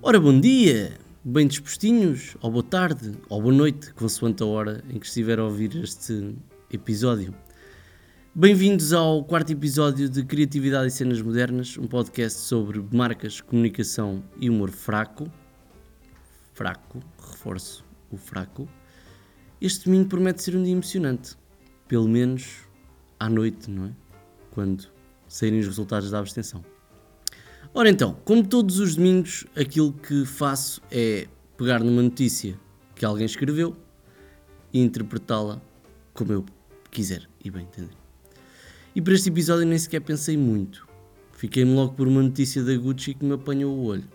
Ora, bom dia, bem dispostinhos, ou boa tarde, ou boa noite, consoante a hora em que estiver a ouvir este episódio. Bem-vindos ao quarto episódio de Criatividade e Cenas Modernas, um podcast sobre marcas, comunicação e humor fraco. Fraco, reforço o fraco. Este domingo promete ser um dia emocionante, pelo menos à noite, não é? Quando saírem os resultados da abstenção. Ora então, como todos os domingos, aquilo que faço é pegar numa notícia que alguém escreveu e interpretá-la como eu quiser e bem entender. E para este episódio nem sequer pensei muito. Fiquei-me logo por uma notícia da Gucci que me apanhou o olho.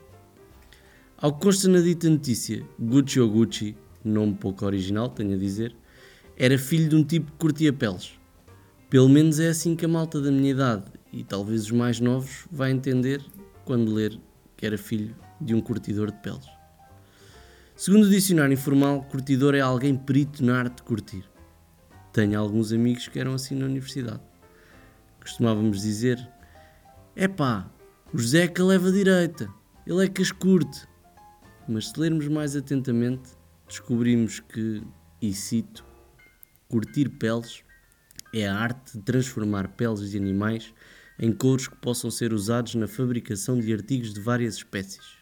Ao que consta na dita notícia, Gucci ou Gucci, nome pouco original, tenho a dizer, era filho de um tipo que curtia peles. Pelo menos é assim que a malta da minha idade e talvez os mais novos vai entender quando ler que era filho de um curtidor de peles. Segundo o dicionário informal, curtidor é alguém perito na arte de curtir. Tenho alguns amigos que eram assim na universidade. Costumávamos dizer: é pá, o Zeca leva a direita, ele é que as curte. Mas se lermos mais atentamente, descobrimos que, e cito, curtir peles é a arte de transformar peles de animais em couros que possam ser usados na fabricação de artigos de várias espécies.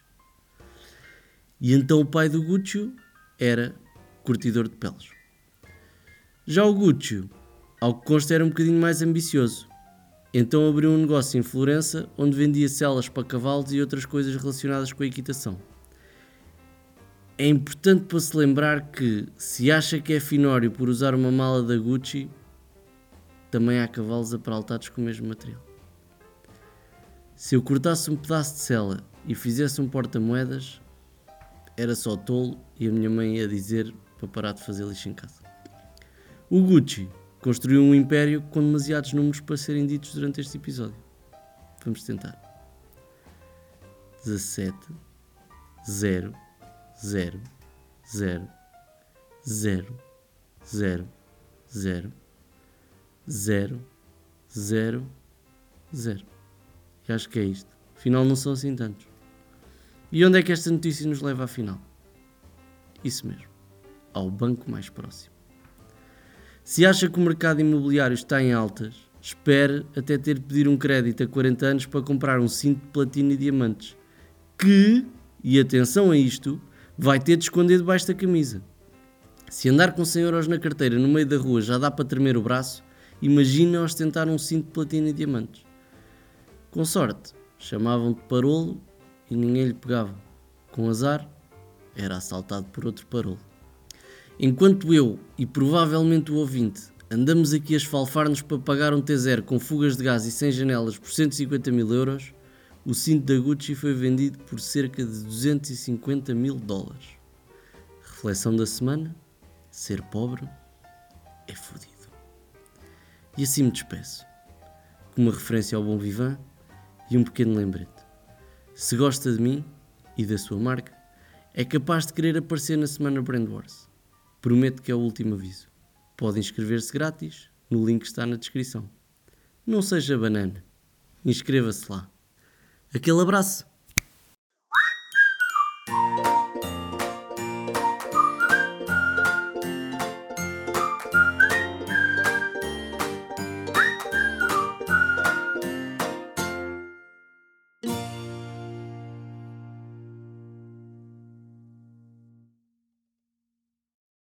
E então o pai do Gucci era curtidor de peles. Já o Gucci, ao que consta, era um bocadinho mais ambicioso. Então abriu um negócio em Florença onde vendia celas para cavalos e outras coisas relacionadas com a equitação. É importante para se lembrar que, se acha que é finório por usar uma mala da Gucci, também há cavalos apraltados com o mesmo material. Se eu cortasse um pedaço de cela e fizesse um porta-moedas, era só tolo e a minha mãe ia dizer para parar de fazer lixo em casa. O Gucci construiu um império com demasiados números para serem ditos durante este episódio. Vamos tentar. 17 0 0 0 0 0 0 0 0 0 e acho que é isto. Afinal, não são assim tantos. E onde é que esta notícia nos leva afinal? Isso mesmo, ao banco mais próximo. Se acha que o mercado imobiliário está em altas, espere até ter de pedir um crédito a 40 anos para comprar um cinto de platina e diamantes. Que, e atenção a isto, vai ter de esconder debaixo da camisa. Se andar com 100 euros na carteira no meio da rua já dá para tremer o braço, imagina ostentar um cinto de platina e diamantes. Com sorte, chamavam-te parolo e ninguém lhe pegava. Com azar, era assaltado por outro parolo. Enquanto eu e provavelmente o ouvinte andamos aqui a esfalfar-nos para pagar um T0 com fugas de gás e sem janelas por 150 mil euros, o cinto da Gucci foi vendido por cerca de 250 mil dólares. Reflexão da semana: ser pobre é fodido. E assim me despeço. Com uma referência ao bom vivant, e um pequeno lembrete. Se gosta de mim e da sua marca, é capaz de querer aparecer na semana Brand Wars. Prometo que é o último aviso. Pode inscrever-se grátis, no link que está na descrição. Não seja banana. Inscreva-se lá. Aquele abraço!